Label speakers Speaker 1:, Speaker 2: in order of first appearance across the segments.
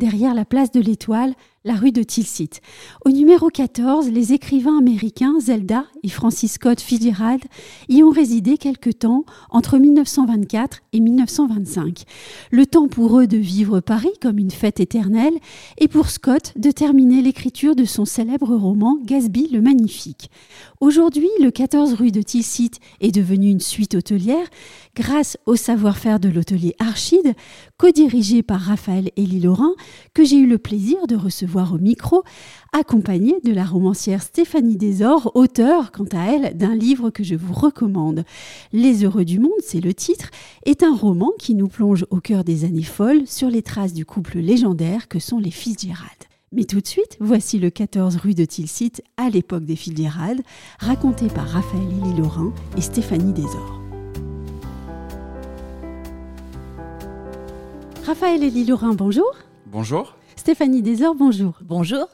Speaker 1: derrière la place de l'Étoile, la rue de Tilsit. Au numéro 14, les écrivains américains Zelda et Francis Scott Fitzgerald y ont résidé quelque temps entre 1924 et 1925. Le temps pour eux de vivre Paris comme une fête éternelle et pour Scott de terminer l'écriture de son célèbre roman Gatsby le Magnifique. Aujourd'hui, le 14 rue de Tilsit est devenu une suite hôtelière grâce au savoir-faire de l'hôtelier Archide, co-dirigé par Raphaël Élie Laurin, que j'ai eu le plaisir de recevoir au micro, accompagné de la romancière Stéphanie Desor, auteure, quant à elle, d'un livre que je vous recommande. Les Heureux du Monde, c'est le titre, est un roman qui nous plonge au cœur des années folles sur les traces du couple légendaire que sont les Fitzgerald. Mais tout de suite, voici le 14 rue de Tilsit à l'époque des Fitzgerald, raconté par Raphaël Élie Laurin et Stéphanie Desor. Raphaël Élie Laurin, bonjour.
Speaker 2: Bonjour.
Speaker 1: Stéphanie Desor, bonjour.
Speaker 3: Bonjour.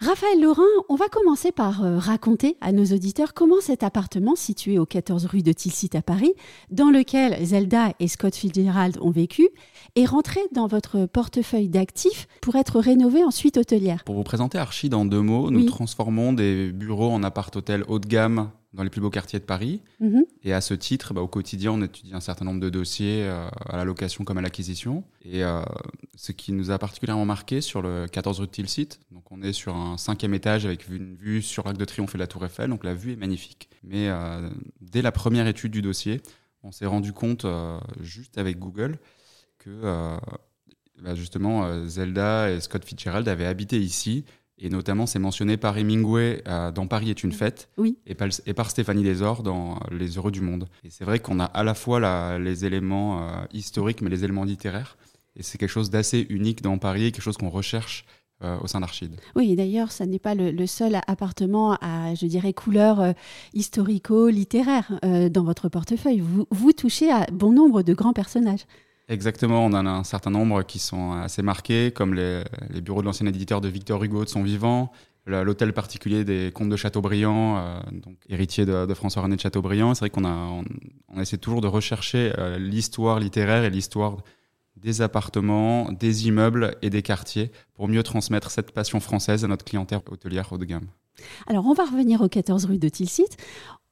Speaker 1: Raphaël Laurin, on va commencer par euh, raconter à nos auditeurs comment cet appartement situé au 14 rue de Tilsit à Paris, dans lequel Zelda et Scott Fitzgerald ont vécu, est rentré dans votre portefeuille d'actifs pour être rénové en suite hôtelière.
Speaker 2: Pour vous présenter Archid en deux mots, nous
Speaker 1: Oui.
Speaker 2: transformons des bureaux en appart-hôtel haut de gamme dans les plus beaux quartiers de Paris.
Speaker 1: Mhm.
Speaker 2: Et à ce titre, bah, au quotidien, on étudie un certain nombre de dossiers euh, à la location comme à l'acquisition. Et euh, ce qui nous a particulièrement marqué sur le 14 rue de Tilsit, donc on est sur un cinquième étage avec une vue sur l'Arc de Triomphe et la Tour Eiffel, donc la vue est magnifique. Mais euh, dès la première étude du dossier, on s'est rendu compte, juste avec Google, que bah, justement Zelda et Scott Fitzgerald avaient habité ici. Et notamment, c'est mentionné par Hemingway euh, dans Paris est une fête
Speaker 1: Oui.
Speaker 2: et par, et par Stéphanie Desor dans Les Heureux du Monde. Et c'est vrai qu'on a à la fois la- les éléments euh, historiques, mais les éléments littéraires. Et c'est quelque chose d'assez unique dans Paris, quelque chose qu'on recherche euh, au sein d'Archide.
Speaker 1: Oui, et d'ailleurs, ça n'est pas le, le seul appartement à, je dirais, couleur euh, historico-littéraire euh, dans votre portefeuille. Vous, vous touchez à bon nombre de grands personnages.
Speaker 2: Exactement, on en a un certain nombre qui sont assez marqués, comme les, bureaux de l'ancien éditeur de Victor Hugo de son vivant, l'hôtel particulier des comtes de Chateaubriand, euh, donc héritier de, de François-René de Chateaubriand. C'est vrai qu'on a, on essaie toujours de rechercher euh, l'histoire littéraire et l'histoire des appartements, des immeubles et des quartiers pour mieux transmettre cette passion française à notre clientèle hôtelière haut de gamme.
Speaker 1: Alors, on va revenir au 14 rue de Tilsit.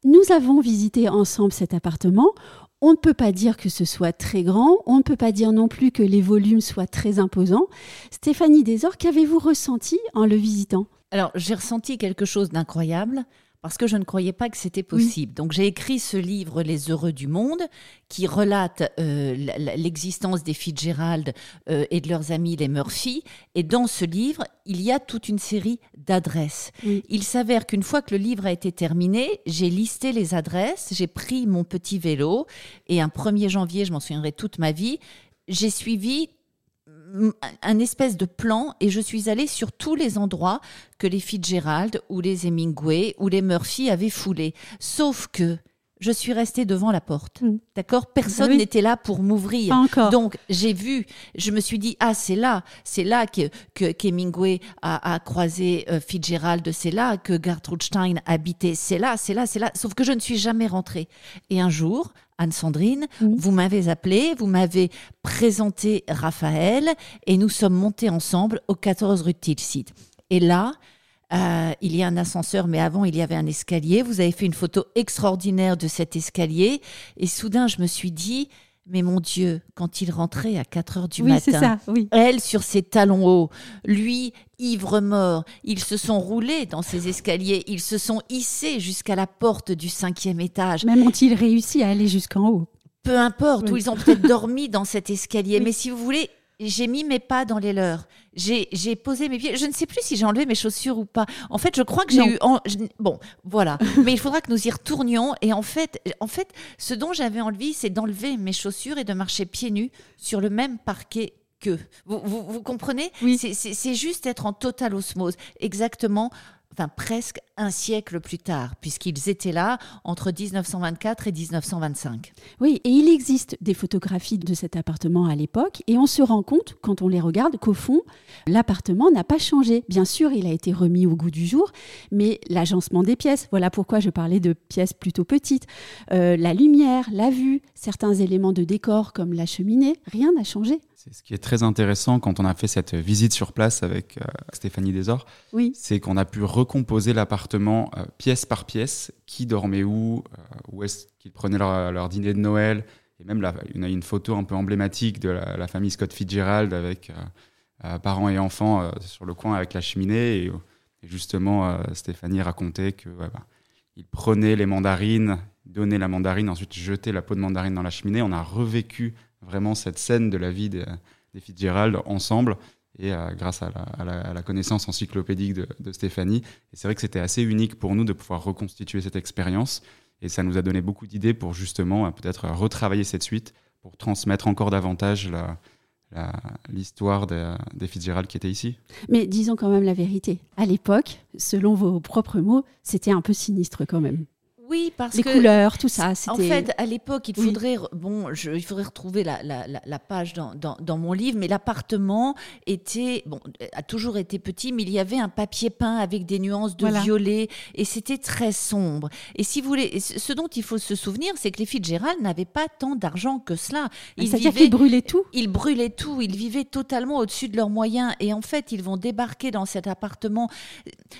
Speaker 1: Nous avons visité ensemble cet appartement. On ne peut pas dire que ce soit très grand, on ne peut pas dire non plus que les volumes soient très imposants. Stéphanie Desor, qu'avez-vous ressenti en le visitant?
Speaker 3: Alors, j'ai ressenti quelque chose d'incroyable parce que je ne croyais pas que c'était possible. Donc, j'ai écrit ce livre, Les Heureux du Monde, qui relate euh, l'existence des Fitzgerald euh, et de leurs amis, les Murphy. Et dans ce livre, il y a toute une série d'adresses. Il s'avère qu'une fois que le livre a été terminé, j'ai listé les adresses, j'ai pris mon petit vélo et un 1er janvier, je m'en souviendrai toute ma vie, j'ai suivi un espèce de plan et je suis allée sur tous les endroits que les Fitzgerald ou les Hemingway ou les Murphy avaient foulés. Sauf que je suis restée devant la porte.
Speaker 1: Mm.
Speaker 3: D'accord? Personne
Speaker 1: Oui.
Speaker 3: n'était là pour m'ouvrir.
Speaker 1: Encore.
Speaker 3: Donc j'ai vu, je me suis dit ah c'est là, c'est là que que qu'Hemingway a, a croisé euh, Fitzgerald, c'est là que Gertrude Stein habitait, c'est là, c'est là, c'est là. Sauf que je ne suis jamais rentrée. Et un jour, Anne-Sandrine,
Speaker 1: Mhm.
Speaker 3: vous m'avez appelé, vous m'avez présenté Raphaël et nous sommes montés ensemble au 14 rue de Tilsit. Et là, euh, il y a un ascenseur, mais avant, il y avait un escalier. Vous avez fait une photo extraordinaire de cet escalier. Et soudain, je me suis dit, mais mon Dieu, quand il rentrait à 4 heures du
Speaker 1: oui,
Speaker 3: matin,
Speaker 1: ça, oui.
Speaker 3: elle sur ses talons hauts, lui ivre mort, ils se sont roulés dans ces escaliers, ils se sont hissés jusqu'à la porte du cinquième étage.
Speaker 1: Même ont-ils réussi à aller jusqu'en haut
Speaker 3: Peu importe,
Speaker 1: Oui.
Speaker 3: où ils ont peut-être dormi dans cet escalier, mais si vous voulez, j'ai mis mes pas dans les leurs. J'ai posé mes pieds. Je ne sais plus si j'ai enlevé mes chaussures ou pas. En fait, je crois que j'ai eu. en- je- bon, voilà. Mais il faudra que nous y retournions. Et en fait, en fait, ce dont j'avais envie, c'est d'enlever mes chaussures et de marcher pieds nus sur le même parquet qu'eux. Vous, vous, vous comprenez?
Speaker 1: Oui.
Speaker 3: C'est juste être en totale osmose. Exactement. Enfin, presque un siècle plus tard, puisqu'ils étaient là entre 1924 et 1925.
Speaker 1: Oui, et il existe des photographies de cet appartement à l'époque, et on se rend compte, quand on les regarde, qu'au fond, l'appartement n'a pas changé. Bien sûr, il a été remis au goût du jour, mais l'agencement des pièces, voilà pourquoi je parlais de pièces plutôt petites, euh, la lumière, la vue, certains éléments de décor comme la cheminée, rien n'a changé.
Speaker 2: C'est ce qui est très intéressant quand on a fait cette visite sur place avec euh, Stéphanie Desor.
Speaker 1: Oui.
Speaker 2: C'est qu'on a pu recomposer l'appartement euh, pièce par pièce. Qui dormait où euh, Où est-ce qu'ils prenaient leur, leur, dîner de Noël Et même, là, on a une photo un peu emblématique de la, la famille Scott Fitzgerald avec parents et enfants sur le coin avec la cheminée. Et, et justement, Stéphanie racontait que ouais, bah, ils prenaient les mandarines, donnaient la mandarine, ensuite jetaient la peau de mandarine dans la cheminée. On a revécu vraiment cette scène de la vie des, Fitzgerald ensemble et euh, grâce à la, connaissance encyclopédique de, Stéphanie. Et c'est vrai que c'était assez unique pour nous de pouvoir reconstituer cette expérience et ça nous a donné beaucoup d'idées pour justement euh, peut-être retravailler cette suite pour transmettre encore davantage l'histoire des, des Fitzgerald qui étaient ici.
Speaker 1: Mais disons quand même la vérité. À l'époque, selon vos propres mots, c'était un peu sinistre quand même.
Speaker 3: Oui, parce
Speaker 1: les
Speaker 3: que
Speaker 1: couleurs, tout ça.
Speaker 3: En fait, à l'époque, il faudrait oui. bon, je, il faudrait retrouver la, la, la page dans, dans, dans, mon livre, mais l'appartement était bon, a toujours été petit, mais il y avait un papier peint avec des nuances de voilà. violet et c'était très sombre. Et si vous voulez, ce dont il faut se souvenir, c'est que les Fitzgerald n'avaient pas tant d'argent que cela.
Speaker 1: Ils C'est-à-dire qu'ils brûlaient tout?
Speaker 3: Ils brûlaient tout. Ils vivaient totalement au-dessus de leurs moyens. Et en fait, ils vont débarquer dans cet appartement.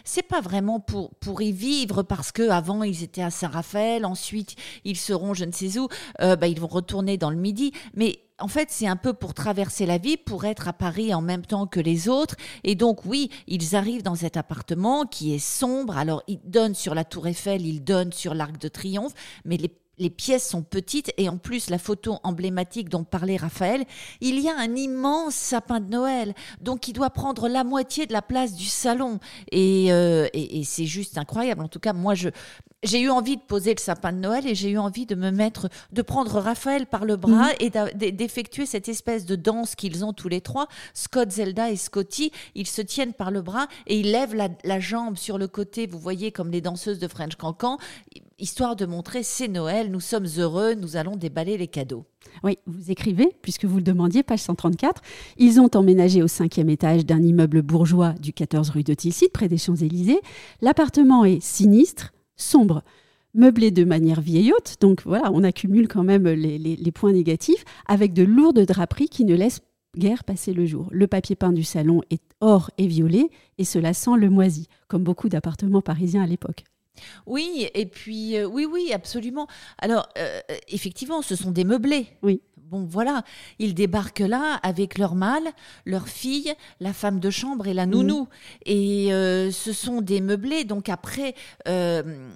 Speaker 3: C'est pas vraiment pour pour y vivre parce que avant ils étaient à Saint-Raphaël, ensuite ils seront je ne sais où, euh, bah, ils vont retourner dans le Midi. Mais en fait, c'est un peu pour traverser la vie, pour être à Paris en même temps que les autres. Et donc, oui, ils arrivent dans cet appartement qui est sombre. Alors, ils donnent sur la Tour Eiffel, ils donnent sur l'Arc de Triomphe, mais les pièces sont petites et en plus la photo emblématique dont parlait Raphaël, il y a un immense sapin de Noël, donc il doit prendre la moitié de la place du salon et, euh, et, et c'est juste incroyable. En tout cas, moi je j'ai eu envie de poser le sapin de Noël et j'ai eu envie de me mettre, de prendre Raphaël par le bras mmh. et d'effectuer cette espèce de danse qu'ils ont tous les trois, Scott, Zelda et Scotty. Ils se tiennent par le bras et ils lèvent la, la jambe sur le côté, vous voyez, comme les danseuses de French Cancan, histoire de montrer c'est Noël, nous sommes heureux, nous allons déballer les cadeaux.
Speaker 1: Oui, vous écrivez, puisque vous le demandiez, page 134. Ils ont emménagé au cinquième étage d'un immeuble bourgeois du 14 rue de Tilsit, près des Champs-Élysées. L'appartement est sinistre, sombre, meublé de manière vieillotte, donc voilà, on accumule quand même les, les, les, points négatifs, avec de lourdes draperies qui ne laissent guère passer le jour. Le papier peint du salon est or et violet, et cela sent le moisi, comme beaucoup d'appartements parisiens à l'époque.
Speaker 3: Oui, et puis euh, oui, oui, absolument. Alors, euh, effectivement, ce sont des meublés.
Speaker 1: Oui.
Speaker 3: Bon, voilà, ils débarquent là avec leur mâle, leur fille, la femme de chambre et la nounou. Mmh. Et euh, ce sont des meublés. Donc après, euh,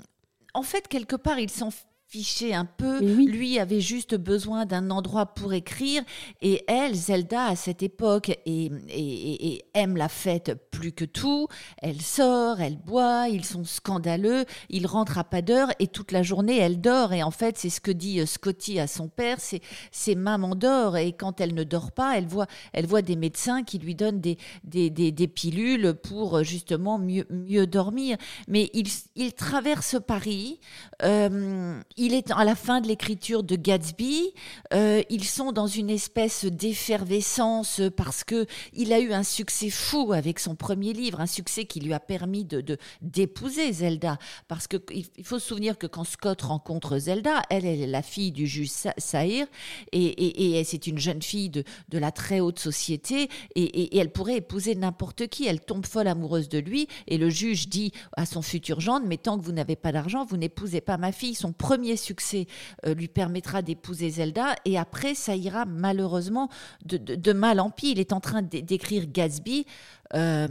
Speaker 3: en fait, quelque part, ils sont fiché un peu.
Speaker 1: Oui.
Speaker 3: Lui avait juste besoin d'un endroit pour écrire. Et elle, Zelda, à cette époque, et, et, et, aime la fête plus que tout. Elle sort, elle boit, ils sont scandaleux. Il rentre à pas d'heure et toute la journée, elle dort. Et en fait, c'est ce que dit Scotty à son père, c'est, c'est maman dort. Et quand elle ne dort pas, elle voit, elle voit des médecins qui lui donnent des, des, des, des pilules pour justement mieux, mieux dormir. Mais il, il traverse Paris. Euh, il est à la fin de l'écriture de Gatsby. Euh, ils sont dans une espèce d'effervescence parce que il a eu un succès fou avec son premier livre, un succès qui lui a permis de, d'épouser Zelda. Parce que il faut se souvenir que quand Scott rencontre Zelda, elle, est la fille du juge et, et c'est une jeune fille de, de la très haute société et, et elle pourrait épouser n'importe qui. Elle tombe folle amoureuse de lui et le juge dit à son futur gendre mais tant que vous n'avez pas d'argent, vous n'épousez pas ma fille. Son premier succès euh, lui permettra d'épouser Zelda et après ça ira malheureusement de, de, de mal en pis. Il est en train d'écrire Gatsby. Euh,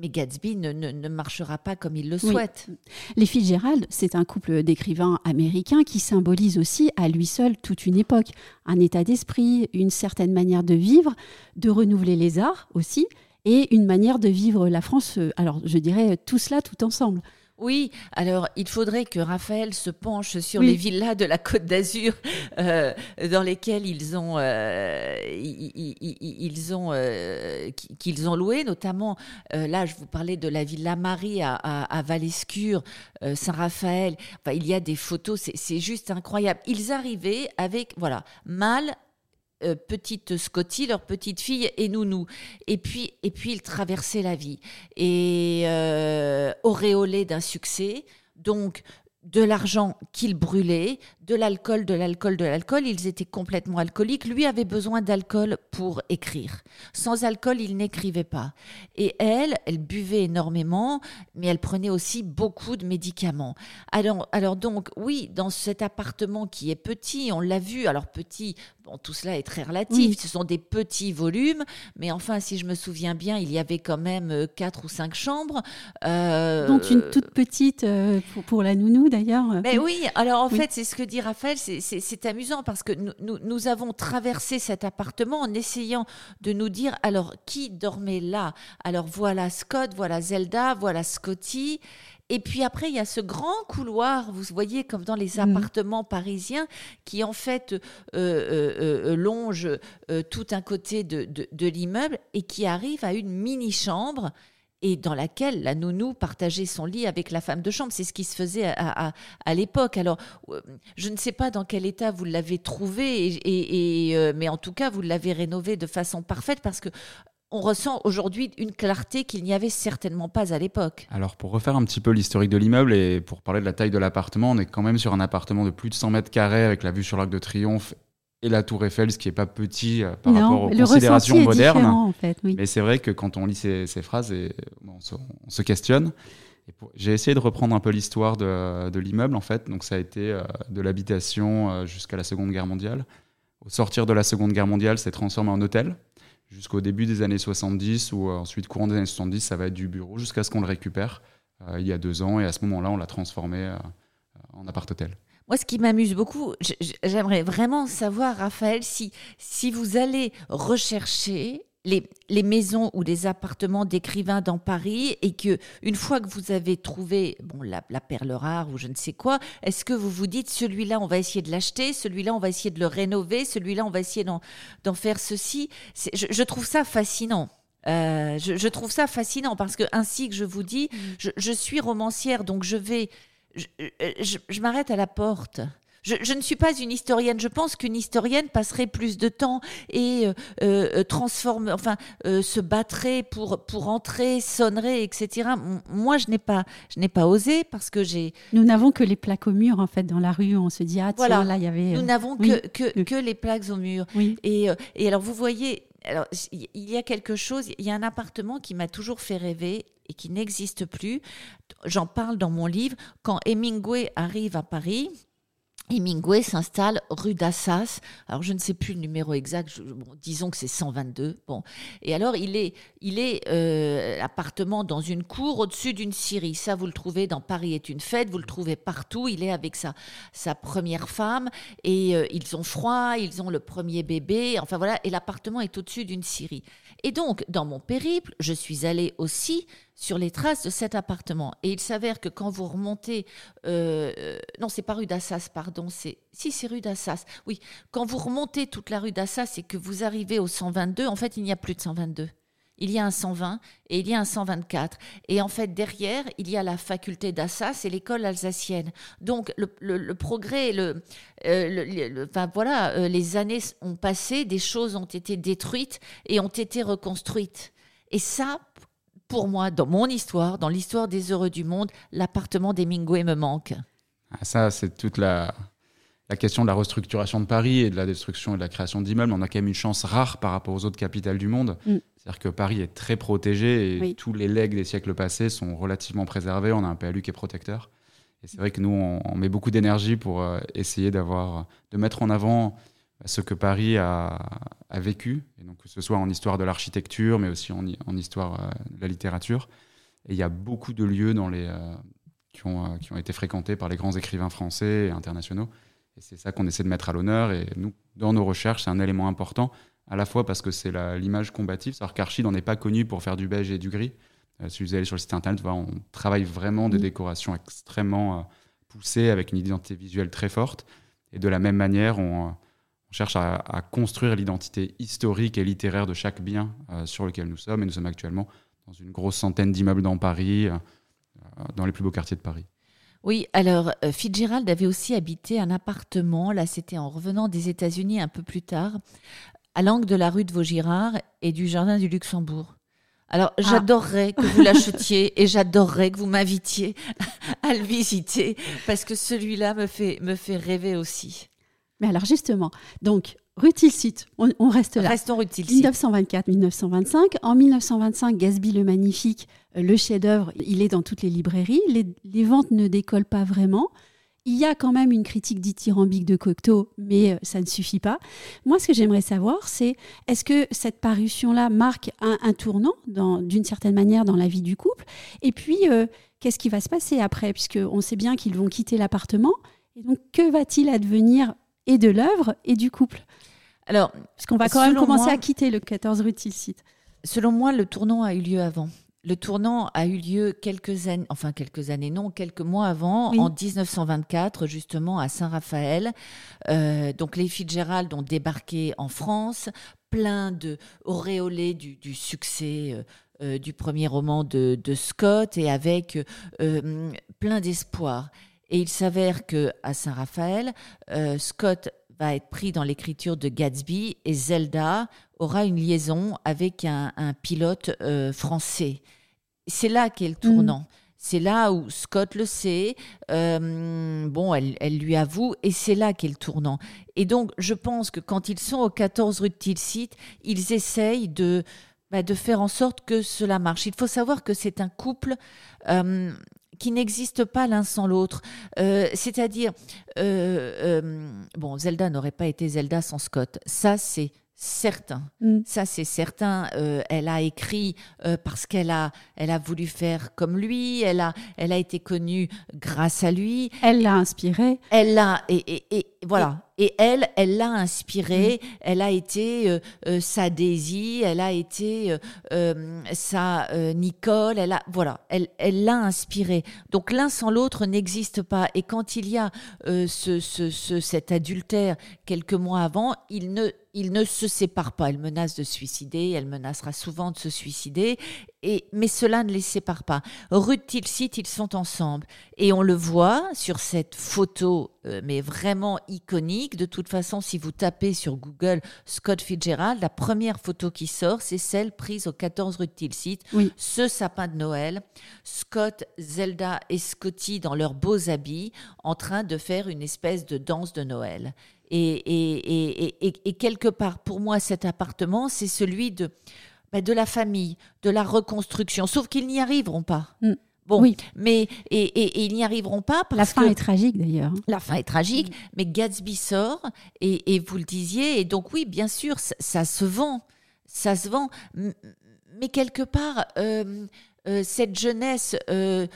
Speaker 3: mais Gatsby ne, ne, ne, marchera pas comme il le souhaite.
Speaker 1: Oui. Les Fitzgerald, c'est un couple d'écrivains américains qui symbolise aussi à lui seul toute une époque, un état d'esprit, une certaine manière de vivre, de renouveler les arts aussi, et une manière de vivre la France, euh, alors je dirais tout cela tout ensemble.
Speaker 3: Oui, alors il faudrait que Raphaël se penche sur oui. les villas de la Côte d'Azur euh, dans lesquelles ils ont euh, ils, ils, ont euh, qu'ils ont loué, notamment euh, là je vous parlais de la villa Marie à, à, à Valescure, euh, Saint-Raphaël. Enfin, il y a des photos, c'est juste incroyable. Ils arrivaient avec voilà mâle, euh, petite Scotty, leur petite fille, et Nounou. Et puis, et puis ils traversaient la vie. Et euh, auréolés d'un succès, donc de l'argent qu'ils brûlaient, de l'alcool, de l'alcool, de l'alcool. Ils étaient complètement alcooliques. Lui avait besoin d'alcool pour écrire. Sans alcool, il n'écrivait pas. Et elle, elle buvait énormément, mais elle prenait aussi beaucoup de médicaments. Alors, alors donc, oui, dans cet appartement qui est petit, on l'a vu, alors petit, bon, tout cela est très relatif, ce sont des petits volumes, mais enfin, si je me souviens bien, il y avait quand même euh, quatre ou cinq chambres.
Speaker 1: Euh, Dont une toute petite euh, pour, la nounou d'ailleurs.
Speaker 3: Mais oui, alors en fait, c'est ce que dit Raphaël, c'est amusant parce que nous, nous, avons traversé cet appartement en essayant de nous dire alors qui dormait là? Alors voilà Scott, voilà Zelda, voilà Scotty. Et puis après, il y a ce grand couloir, vous voyez, comme dans les mm. appartements parisiens, qui en fait euh, euh, euh, longe tout un côté de, de l'immeuble et qui arrive à une mini-chambre et dans laquelle la nounou partageait son lit avec la femme de chambre. C'est ce qui se faisait à, l'époque. Alors, euh, je ne sais pas dans quel état vous l'avez trouvé, euh, mais en tout cas, vous l'avez rénové de façon parfaite parce que on ressent aujourd'hui une clarté qu'il n'y avait certainement pas à l'époque.
Speaker 2: Alors pour refaire un petit peu l'historique de l'immeuble et pour parler de la taille de l'appartement, on est quand même sur un appartement de plus de 100 mètres carrés avec la vue sur l'Arc de Triomphe et la Tour Eiffel, ce qui n'est pas petit euh, par rapport aux considérations modernes.
Speaker 1: En fait, oui.
Speaker 2: Mais c'est vrai que quand on lit ces, phrases, et, on, se, questionne. J'ai essayé de reprendre un peu l'histoire de, de l'immeuble, en fait. Donc, ça a été euh, de l'habitation euh, jusqu'à la Seconde Guerre mondiale. Au sortir de la Seconde Guerre mondiale, c'est transformé en hôtel jusqu'au début des années 70, ou ensuite, courant des années 70, ça va être du bureau jusqu'à ce qu'on le récupère il y a deux ans. Et à ce moment-là, on l'a transformé en appart-hôtel.
Speaker 3: Moi, ce qui m'amuse beaucoup, j'aimerais vraiment savoir, Raphaël, si, si vous allez rechercher les, les, maisons ou les appartements d'écrivains dans Paris et que une fois que vous avez trouvé bon la, la perle rare ou je ne sais quoi, est-ce que vous vous dites celui-là on va essayer de l'acheter, celui-là on va essayer de le rénover, celui-là on va essayer d'en faire ceci? Je, je, trouve ça fascinant. Euh, je, je, trouve ça fascinant parce que ainsi que je vous dis, mmh. je, je suis romancière donc je vais euh, je, je, m'arrête à la porte. Je, je, ne suis pas une historienne. Je pense qu'une historienne passerait plus de temps et euh, euh transforme, enfin, euh, se battrait pour pour entrer, sonnerait, etc. Moi, je n'ai pas, je n'ai pas osé parce que j'ai.
Speaker 1: Nous n'avons que les plaques au mur en fait dans la rue. On se dit ah tiens là il y avait.
Speaker 3: Nous n'avons que, que, que les plaques au mur. Oui. Et et alors vous voyez, alors, il y a quelque chose, il y a un appartement qui m'a toujours fait rêver et qui n'existe plus. J'en parle dans mon livre. Quand Hemingway arrive à Paris, Hemingway s'installe rue d'Assas. Alors je ne sais plus le numéro exact, disons que c'est 122. Bon, et alors il est, il est euh, appartement dans une cour au-dessus d'une scierie. Ça vous le trouvez dans Paris est une fête, vous le trouvez partout. Il est avec sa sa première femme et euh, ils ont froid, ils ont le premier bébé. Enfin voilà, et l'appartement est au-dessus d'une scierie. Et donc dans mon périple, je suis allée aussi sur les traces de cet appartement. Et il s'avère que quand vous remontez, euh, euh, non, c'est pas rue d'Assas, pardon, c'est si c'est rue d'Assas. Oui, quand vous remontez toute la rue d'Assas et que vous arrivez au 122, en fait, il n'y a plus de 122. Il y a un 120 et il y a un 124. Et en fait, derrière, il y a la faculté d'Assas et l'école alsacienne. Donc, le, progrès, le, euh, enfin, voilà, les années ont passé, des choses ont été détruites et ont été reconstruites. Et ça, pour moi, dans mon histoire, dans l'histoire des heureux du monde, l'appartement d'Hemingway me manque.
Speaker 2: Ah, ça, c'est toute la, la question de la restructuration de Paris et de la destruction et de la création d'immeubles. On a quand même une chance rare par rapport aux autres capitales du monde. Mm. C'est-à-dire que Paris est très protégé et tous les legs des siècles passés sont relativement préservés. On a un PLU qui est protecteur. Et c'est vrai que nous, on, met beaucoup d'énergie pour euh, essayer d'avoir, de mettre en avant ce que Paris a, vécu, et donc que ce soit en histoire de l'architecture, mais aussi en, histoire euh, de la littérature. Et il y a beaucoup de lieux dans les, euh, qui, ont, euh, qui ont été fréquentés par les grands écrivains français et internationaux. Et c'est ça qu'on essaie de mettre à l'honneur. Et nous, dans nos recherches, c'est un élément important, à la fois parce que c'est l'image combative. C'est-à-dire qu'Archid, on n'est pas connu pour faire du beige et du gris. si vous allez sur le site internet, on travaille vraiment des décorations extrêmement poussées, avec une identité visuelle très forte. Et de la même manière, on on cherche à, construire l'identité historique et littéraire de chaque bien euh, sur lequel nous sommes. Et nous sommes actuellement dans une grosse centaine d'immeubles dans Paris, euh, dans les plus beaux quartiers de Paris.
Speaker 3: Oui, alors euh, Fitzgerald avait aussi habité un appartement, là c'était en revenant des États-Unis un peu plus tard, à l'angle de la rue de Vaugirard et du Jardin du Luxembourg. Alors,
Speaker 1: Ah.
Speaker 3: j'adorerais que vous l'achetiez et j'adorerais que vous m'invitiez à le visiter parce que celui-là me fait, me fait rêver aussi.
Speaker 1: Mais alors justement, donc rue Tilsit, on, on reste là.
Speaker 3: Restons ici.
Speaker 1: 1924-1925. En 1925, Gatsby le Magnifique, euh, le chef-d'œuvre, il est dans toutes les librairies. Les, les ventes ne décollent pas vraiment. Il y a quand même une critique dithyrambique de Cocteau, mais euh, ça ne suffit pas. Moi, ce que j'aimerais savoir, c'est est-ce que cette parution-là marque un, un tournant, d'une certaine manière, dans la vie du couple? Et puis, euh, qu'est-ce qui va se passer après? Puisqu'on sait bien qu'ils vont quitter l'appartement. Et donc, que va-t-il advenir et de l'œuvre et du couple
Speaker 3: Alors,
Speaker 1: Parce qu'on va quand même commencer
Speaker 3: moi-
Speaker 1: à quitter le 14 rue Tilsit.
Speaker 3: selon moi, le tournant a eu lieu avant. Le tournant a eu lieu quelques années, enfin quelques années, non, quelques mois avant,
Speaker 1: Oui.
Speaker 3: en 1924, justement à Saint-Raphaël. Euh, donc les Fitzgerald ont débarqué en France, plein de auréolés du, du succès euh, euh, du premier roman de, de Scott et avec plein d'espoir. Et il s'avère que à Saint-Raphaël, euh, Scott va être pris dans l'écriture de Gatsby et Zelda aura une liaison avec un, un pilote euh, français. C'est là qu'est le tournant. C'est là où Scott le sait. euh, bon, elle, elle lui avoue, et c'est là qu'est le tournant. Et donc, je pense que quand ils sont au 14 rue de Tilsit, ils essayent de, bah, de faire en sorte que cela marche. Il faut savoir que c'est un couple euh, qui n'existe pas l'un sans l'autre. Euh, C'est-à-dire, euh, euh, bon, Zelda n'aurait pas été Zelda sans Scott. Ça, c'est certain.
Speaker 1: Mm.
Speaker 3: Ça, c'est certain. Elle a écrit parce qu'elle a, elle a voulu faire comme lui. Elle a, elle a été connue grâce à lui.
Speaker 1: Elle l'a inspiré.
Speaker 3: Elle l'a et, et, et voilà. Et elle, elle l'a inspiré. Elle a été euh, euh, sa Daisy. Elle a été euh, euh, sa euh, Nicole. Elle a voilà. Elle, elle l'a inspiré. Donc l'un sans l'autre n'existe pas. Et quand il y a euh, ce, ce, ce- cet adultère quelques mois avant, il ne il ne se sépare pas. Elle menace de se suicider. Elle menacera souvent de se suicider. Et, mais cela ne les sépare pas. De Tilsit, ils sont ensemble. Et on le voit sur cette photo, euh, mais vraiment iconique. De toute façon, si vous tapez sur Google Scott Fitzgerald, la première photo qui sort, c'est celle prise au 14 rue de Tilsit.
Speaker 1: Oui.
Speaker 3: Ce sapin de Noël, Scott, Zelda et Scotty dans leurs beaux habits, en train de faire une espèce de danse de Noël. Et, et, et, et, et quelque part, pour moi, cet appartement, c'est celui de, bah, de la famille, de la reconstruction. Sauf qu'ils n'y arriveront pas.
Speaker 1: Mm.
Speaker 3: Bon,
Speaker 1: Oui.
Speaker 3: mais et, et- et ils n'y arriveront pas parce
Speaker 1: La fin
Speaker 3: que
Speaker 1: est tragique d'ailleurs.
Speaker 3: la fin est tragique, mais Gatsby sort et, et vous le disiez, et donc oui, bien sûr, ça, ça se vend, ça se vend, mais quelque part, euh, euh, cette jeunesse euh,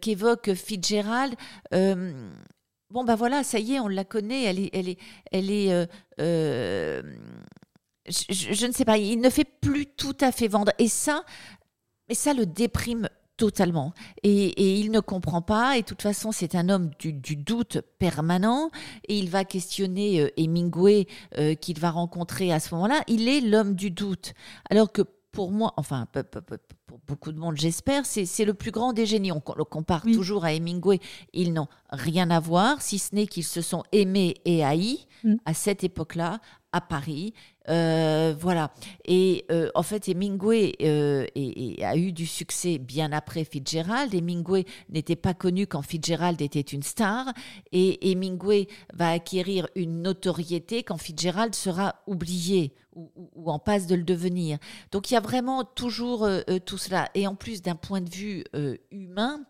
Speaker 3: qu'évoque Fitzgerald, bon ben voilà, ça y est, on la connaît, elle est, elle est, elle est. je, je- je ne sais pas, il ne fait plus tout à fait vendre, et ça, mais ça le déprime totalement. Et, et il ne comprend pas. Et de toute façon, c'est un homme du, du doute permanent. Et il va questionner euh, Hemingway, euh, qu'il va rencontrer à ce moment-là. Il est l'homme du doute. Alors que pour moi, enfin, pour beaucoup de monde, j'espère, c'est le plus grand des génies. On le compare
Speaker 1: Oui.
Speaker 3: toujours à Hemingway. Ils n'ont rien à voir, si ce n'est qu'ils se sont aimés et haïs
Speaker 1: Mm.
Speaker 3: à cette époque-là, à Paris. Euh, voilà. Et euh, en fait, Hemingway euh, et- et a eu du succès bien après Fitzgerald. Hemingway n'était pas connu quand Fitzgerald était une star. Et Hemingway va acquérir une notoriété quand Fitzgerald sera oublié ou, ou- ou en passe de le devenir. Donc il y a vraiment toujours tout Et en plus, d'un point de vue euh, humain,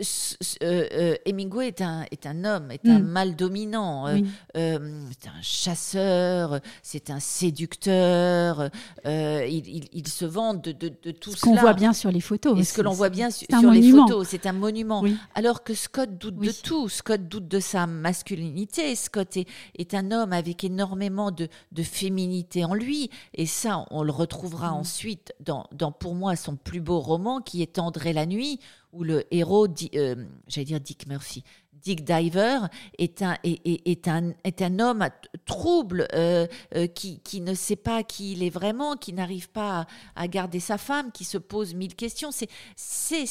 Speaker 3: euh, euh, Hemingway est un, est un homme, est un
Speaker 1: Mm.
Speaker 3: mâle dominant. Euh,
Speaker 1: Oui.
Speaker 3: euh, c'est un chasseur, c'est un séducteur, euh, il, il- il se vante de, de, de tout
Speaker 1: Ce qu'on voit bien sur les photos.
Speaker 3: Et ce que l'on voit bien su- sur les
Speaker 1: monument.
Speaker 3: photos, c'est un monument.
Speaker 1: Oui.
Speaker 3: Alors que Scott doute de tout. Scott doute de sa masculinité. Scott est, est un homme avec énormément de, de féminité en lui. Et ça, on le retrouvera
Speaker 1: Mm.
Speaker 3: ensuite dans, dans, pour moi, son plus beau roman qui est André la nuit, où le héros, euh, j'allais dire Dick Murphy, Dick Diver est un, homme trouble qui, ne sait pas qui il est vraiment, qui n'arrive pas à, garder sa femme, qui se pose mille questions. C'est,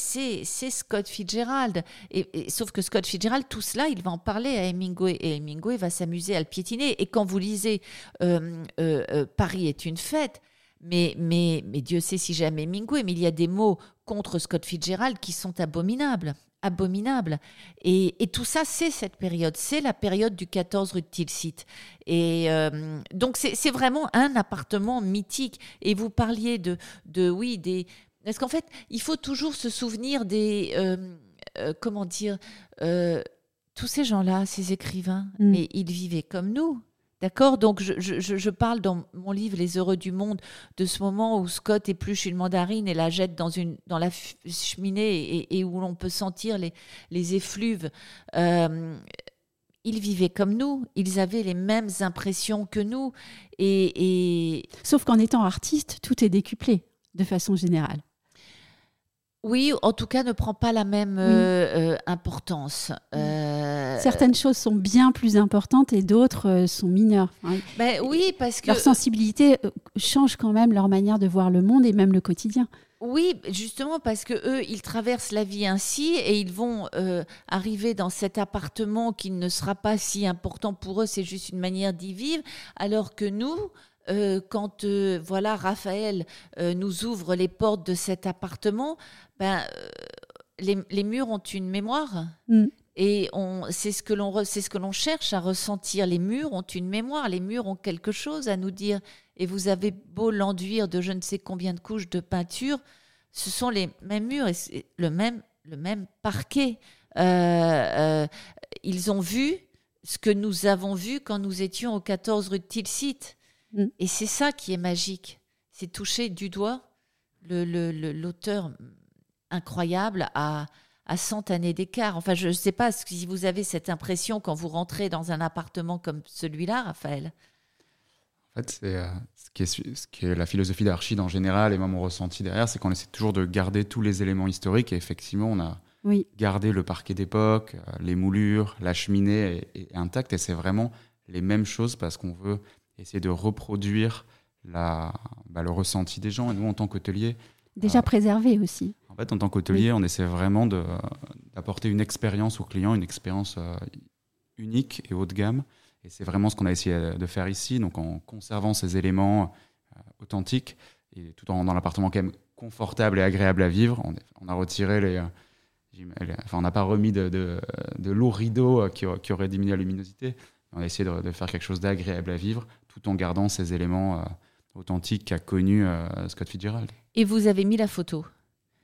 Speaker 3: Scott Fitzgerald. Et, sauf que Scott Fitzgerald, tout cela, il va en parler à Hemingway. Et Hemingway va s'amuser à le piétiner. Et quand vous lisez euh, euh, Paris est une fête, mais, mais, mais Dieu sait si jamais Mingwe, mais il y a des mots contre Scott Fitzgerald qui sont abominables abominables. Et, tout ça, c'est cette période. C'est la période du 14 rue de Tilsit. Et euh, donc, c'est vraiment un appartement mythique. Et vous parliez de, de oui, des. Parce qu'en fait, il faut toujours se souvenir des. Euh, euh, comment dire Tous ces gens-là, ces écrivains, mm. mais ils vivaient comme nous. D'accord? Donc, je, parle dans mon livre Les Heureux du Monde de ce moment où Scott épluche une mandarine et la jette dans, une, dans la cheminée et, où l'on peut sentir les, les effluves. Euh, ils vivaient comme nous, ils avaient les mêmes impressions que nous. Et,
Speaker 1: et... Sauf qu'en étant artiste, tout est décuplé de façon générale.
Speaker 3: Oui, en tout cas, ne prend pas la même euh, euh, importance.
Speaker 1: Euh, Certaines choses sont bien plus importantes et d'autres sont mineures.
Speaker 3: Ben, oui, parce que
Speaker 1: leur sensibilité change quand même leur manière de voir le monde et même le quotidien.
Speaker 3: Oui, justement parce que eux, ils traversent la vie ainsi et ils vont arriver dans cet appartement qui ne sera pas si important pour eux, c'est juste une manière d'y vivre, alors que nous, euh, quand euh, voilà Raphaël euh, nous ouvre les portes de cet appartement, ben, les, murs ont une mémoire. Mm. Et c'est ce que l'on c'est ce que l'on cherche à ressentir. Les murs ont une mémoire, les murs ont quelque chose à nous dire. Et vous avez beau l'enduire de je ne sais combien de couches de peinture, ce sont les mêmes murs et le même le même parquet. ils ont vu ce que nous avons vu quand nous étions au 14 rue de Tilsit. Mm. Et c'est ça qui est magique. C'est toucher du doigt l'auteur incroyable à, à 100 années d'écart. Enfin, je ne sais pas si vous avez cette impression quand vous rentrez dans un appartement comme celui-là, Raphaël.
Speaker 2: En fait, c'est euh, ce, qui est, ce qui est la philosophie d'Archide en général et moi mon ressenti derrière, c'est qu'on essaie toujours de garder tous les éléments historiques et effectivement, on a gardé le parquet d'époque, euh, les moulures, la cheminée est, est intacte et c'est vraiment les mêmes choses parce qu'on veut essayer de reproduire la, bah, le ressenti des gens. Et nous, en tant qu'hôtelier.
Speaker 1: Déjà euh, préservé aussi.
Speaker 2: En fait, en tant qu'hôtelier, on essaie vraiment d'apporter une expérience au client, une expérience euh, unique et haut de gamme. Et c'est vraiment ce qu'on a essayé de faire ici, donc en conservant ces éléments euh, authentiques et tout en dans l'appartement quand même confortable et agréable à vivre. On, a retiré les, enfin, on n'a pas remis de, de, de lourds rideaux qui, qui, auraient diminué la luminosité. On a essayé de, de faire quelque chose d'agréable à vivre tout en gardant ces éléments euh, authentiques qu'a connu euh, Scott Fitzgerald.
Speaker 3: Et vous avez mis la photo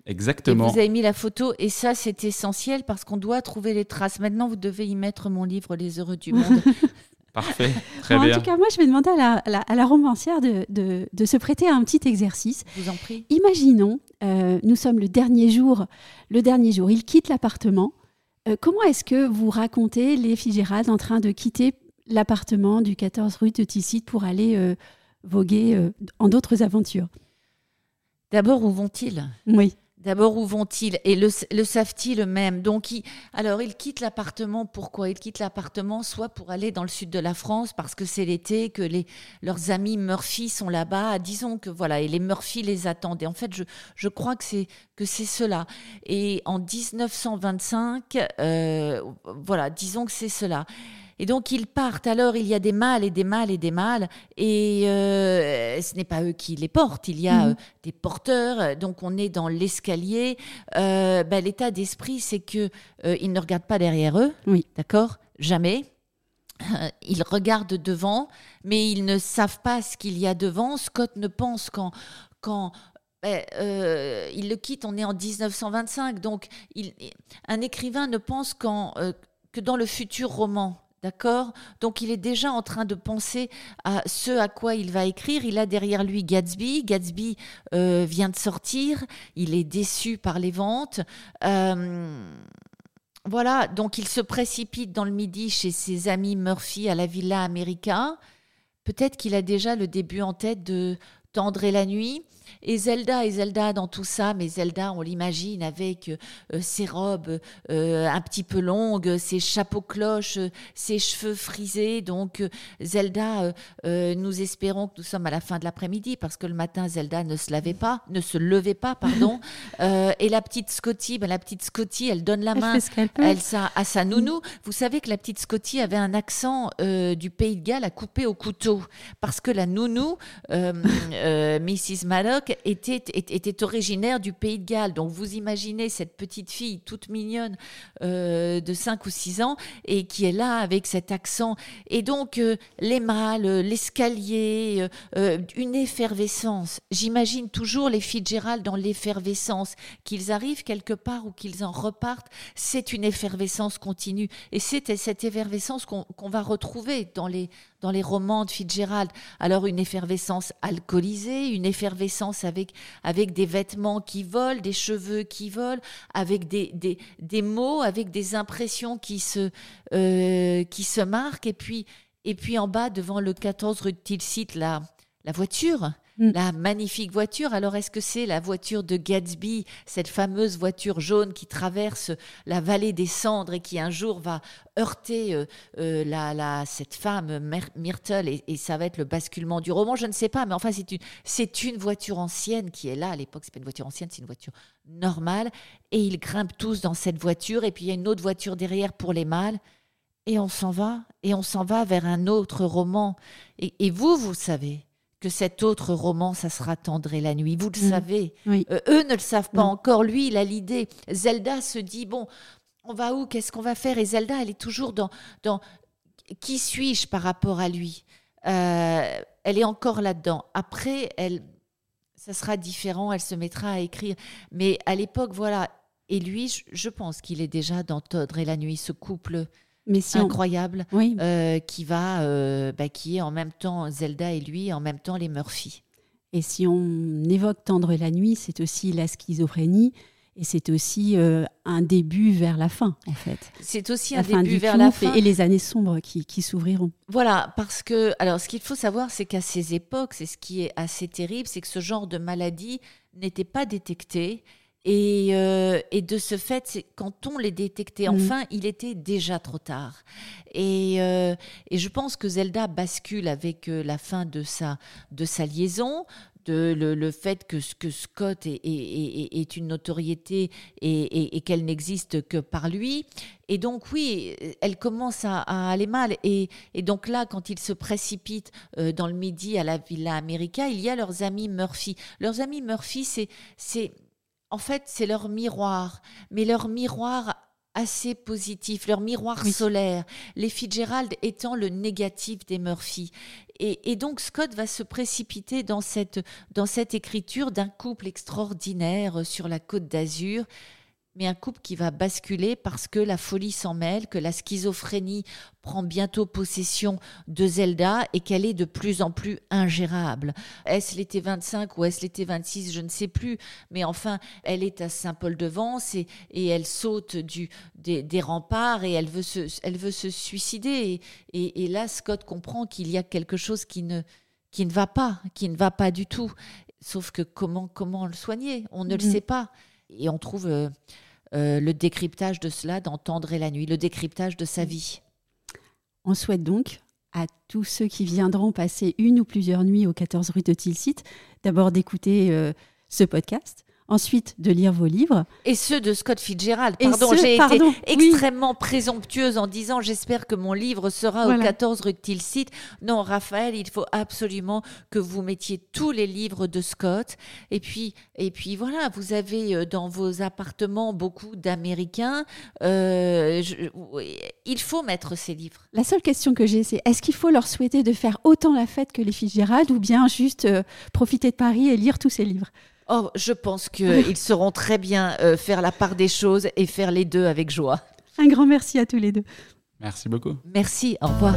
Speaker 2: Exactement.
Speaker 3: Et vous avez mis la photo et ça c'est essentiel parce qu'on doit trouver les traces. Maintenant vous devez y mettre mon livre Les heureux du monde.
Speaker 2: Parfait, très bien.
Speaker 1: En tout cas, moi, je vais demander à la, à la, romancière de, de, de, se prêter à un petit exercice.
Speaker 3: Je vous en prie.
Speaker 1: Imaginons, euh, nous sommes le dernier jour, le dernier jour, il quitte l'appartement. comment est-ce que vous racontez les Fitzgerald en train de quitter l'appartement du 14 rue de Tilsit pour aller euh, voguer euh, en d'autres aventures?
Speaker 3: D'abord, où vont-ils?
Speaker 1: Oui.
Speaker 3: D'abord, où vont-ils? Et le, savent-ils même Donc, alors, ils quittent l'appartement. Pourquoi Ils quittent l'appartement? Soit pour aller dans le sud de la France parce que c'est l'été, que les, leurs amis Murphy sont là-bas. Disons que voilà, et les Murphy les attendent. Et en fait, je, je crois que c'est que c'est cela. Et en 1925, euh, voilà, disons que c'est cela. Et donc ils partent. Alors il y a des mâles et des mâles et des mâles. Et euh, ce n'est pas eux qui les portent. Il y a mhm. euh, des porteurs. Donc on est dans l'escalier. Euh, ben, l'état d'esprit, c'est que ils ne regardent pas derrière eux.
Speaker 1: Oui.
Speaker 3: D'accord? Jamais. Ils regardent devant, mais ils ne savent pas ce qu'il y a devant. Scott ne pense qu'en quand il le quitte, on est en 1925, donc il, un écrivain ne pense qu'en que dans le futur roman. D'accord? Donc il est déjà en train de penser à ce à quoi il va écrire. Il a derrière lui Gatsby. Gatsby euh, vient de sortir. Il est déçu par les ventes. Euh, voilà, donc il se précipite dans le midi chez ses amis Murphy à la Villa America. Peut-être qu'il a déjà le début en tête de Tendre et la nuit. Et Zelda, et Zelda dans tout ça, mais Zelda, on l'imagine avec euh, ses robes euh, un petit peu longues, ses chapeaux cloches, ses cheveux frisés. Donc Zelda, nous espérons que nous sommes à la fin de l'après-midi parce que le matin, Zelda ne se lavait pas, ne se levait pas, pardon. et la petite Scotty, ben, la petite Scotty, elle donne la main elle, à sa nounou. Vous savez que la petite Scotty avait un accent du pays de Galles à couper au couteau parce que la nounou, euh, euh, Était, originaire du pays de Galles. Donc vous imaginez cette petite fille toute mignonne euh, de 5 ou 6 ans et qui est là avec cet accent. Et donc les mâles, l'escalier, une effervescence. J'imagine toujours les Fitzgerald dans l'effervescence. Qu'ils arrivent quelque part ou qu'ils en repartent, c'est une effervescence continue. Et c'est cette effervescence qu'on va retrouver dans les, dans les romans de Fitzgerald. Alors une effervescence alcoolisée, une effervescence avec, avec des vêtements qui volent, des cheveux qui volent, avec des, des, des mots, avec des impressions qui se, euh, qui se marquent. Et puis, et puis en bas, devant le 14 rue de Tilsit, la, la voiture Mm. La magnifique voiture, alors est-ce que c'est la voiture de Gatsby, cette fameuse voiture jaune qui traverse la vallée des cendres et qui un jour va heurter euh, euh, la, cette femme, Myrtle, et, ça va être le basculement du roman? Je ne sais pas, mais enfin c'est une, une voiture ancienne qui est là. À l'époque, c'est pas une voiture ancienne, c'est une voiture normale. Et ils grimpent tous dans cette voiture, et puis il y a une autre voiture derrière pour les mâles. Et on s'en va, et on s'en va vers un autre roman. et vous, vous savez, que cet autre roman, ça sera Tendre la nuit. Vous le mm. savez. Euh, eux ne le savent pas encore. Lui, il a l'idée. Zelda se dit, bon, on va où? Qu'est-ce qu'on va faire? Et Zelda, elle est toujours dans, dans qui suis-je par rapport à lui? Euh, Elle est encore là-dedans. Après, elle, ça sera différent. Elle se mettra à écrire. Mais à l'époque, voilà. Et lui, je, pense qu'il est déjà dans Tendre et la nuit, ce couple mais incroyable, euh, qui va, euh, bah, qui est en même temps Zelda et lui, en même temps les Murphy.
Speaker 1: Et si on évoque Tendre la nuit, c'est aussi la schizophrénie. Et c'est aussi euh, un début vers la fin, en fait.
Speaker 3: C'est aussi un début vers la fin.
Speaker 1: Et, les années sombres qui, qui s'ouvriront.
Speaker 3: Voilà, parce que, alors, ce qu'il faut savoir, c'est qu'à ces époques, c'est ce qui est assez terrible, c'est que ce genre de maladie n'était pas détecté et, euh, et, de ce fait, quand on les détectait mm. enfin, il était déjà trop tard. Et, euh, et, je pense que Zelda bascule avec euh, la fin de sa, de sa liaison, de le, le, fait que, que Scott est, est, est une notoriété et, qu'elle n'existe que par lui. Et donc oui, elle commence à, à aller mal. Et, donc là, quand ils se précipitent dans le midi à la Villa America, il y a leurs amis Murphy. Leurs amis Murphy, c'est en fait, c'est leur miroir, mais leur miroir assez positif, leur miroir solaire, les Fitzgerald étant le négatif des Murphy. Et, donc Scott va se précipiter dans cette, dans cette écriture d'un couple extraordinaire sur la côte d'Azur mais un couple qui va basculer parce que la folie s'en mêle, que la schizophrénie prend bientôt possession de Zelda et qu'elle est de plus en plus ingérable. Est-ce l'été 25 ou est-ce l'été 26, je ne sais plus, mais enfin, elle est à Saint-Paul-de-Vence et, et, elle saute du, des, remparts et elle veut se, elle veut se suicider. Et, et, là, Scott comprend qu'il y a quelque chose qui ne, qui ne va pas, qui ne va pas du tout. Sauf que comment, comment le soigner? On ne le mm. sait pas. Et on trouve euh, euh, le décryptage de cela d'entendre la nuit, le décryptage de sa vie.
Speaker 1: On souhaite donc à tous ceux qui viendront passer une ou plusieurs nuits au 14 rue de Tilsit, d'abord d'écouter euh, ce podcast, ensuite de lire vos livres.
Speaker 3: Et ceux de Scott Fitzgerald. Pardon, j'ai été extrêmement présomptueuse en disant j'espère que mon livre sera au 14 rue Tilsit. Non, Raphaël, il faut absolument que vous mettiez tous les livres de Scott. Et puis, et puis voilà, vous avez euh, dans vos appartements beaucoup d'Américains. Euh, il faut mettre ces livres.
Speaker 1: La seule question que j'ai, c'est est-ce qu'il faut leur souhaiter de faire autant la fête que les Fitzgerald ou bien juste euh, profiter de Paris et lire tous ces livres?
Speaker 3: Oh, je pense qu'ils sauront très bien euh, faire la part des choses et faire les deux avec joie.
Speaker 1: Un grand merci à tous les deux.
Speaker 2: Merci beaucoup.
Speaker 3: Merci, au revoir.